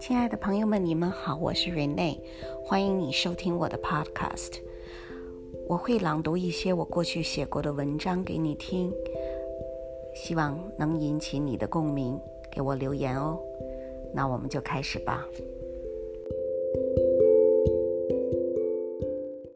亲爱的朋友们你们好我是 rene 欢迎你收听我的 podcast 我会朗读一些我过去写过的文章给你听希望能引起你的共鸣给我留言哦。那我们就开始吧。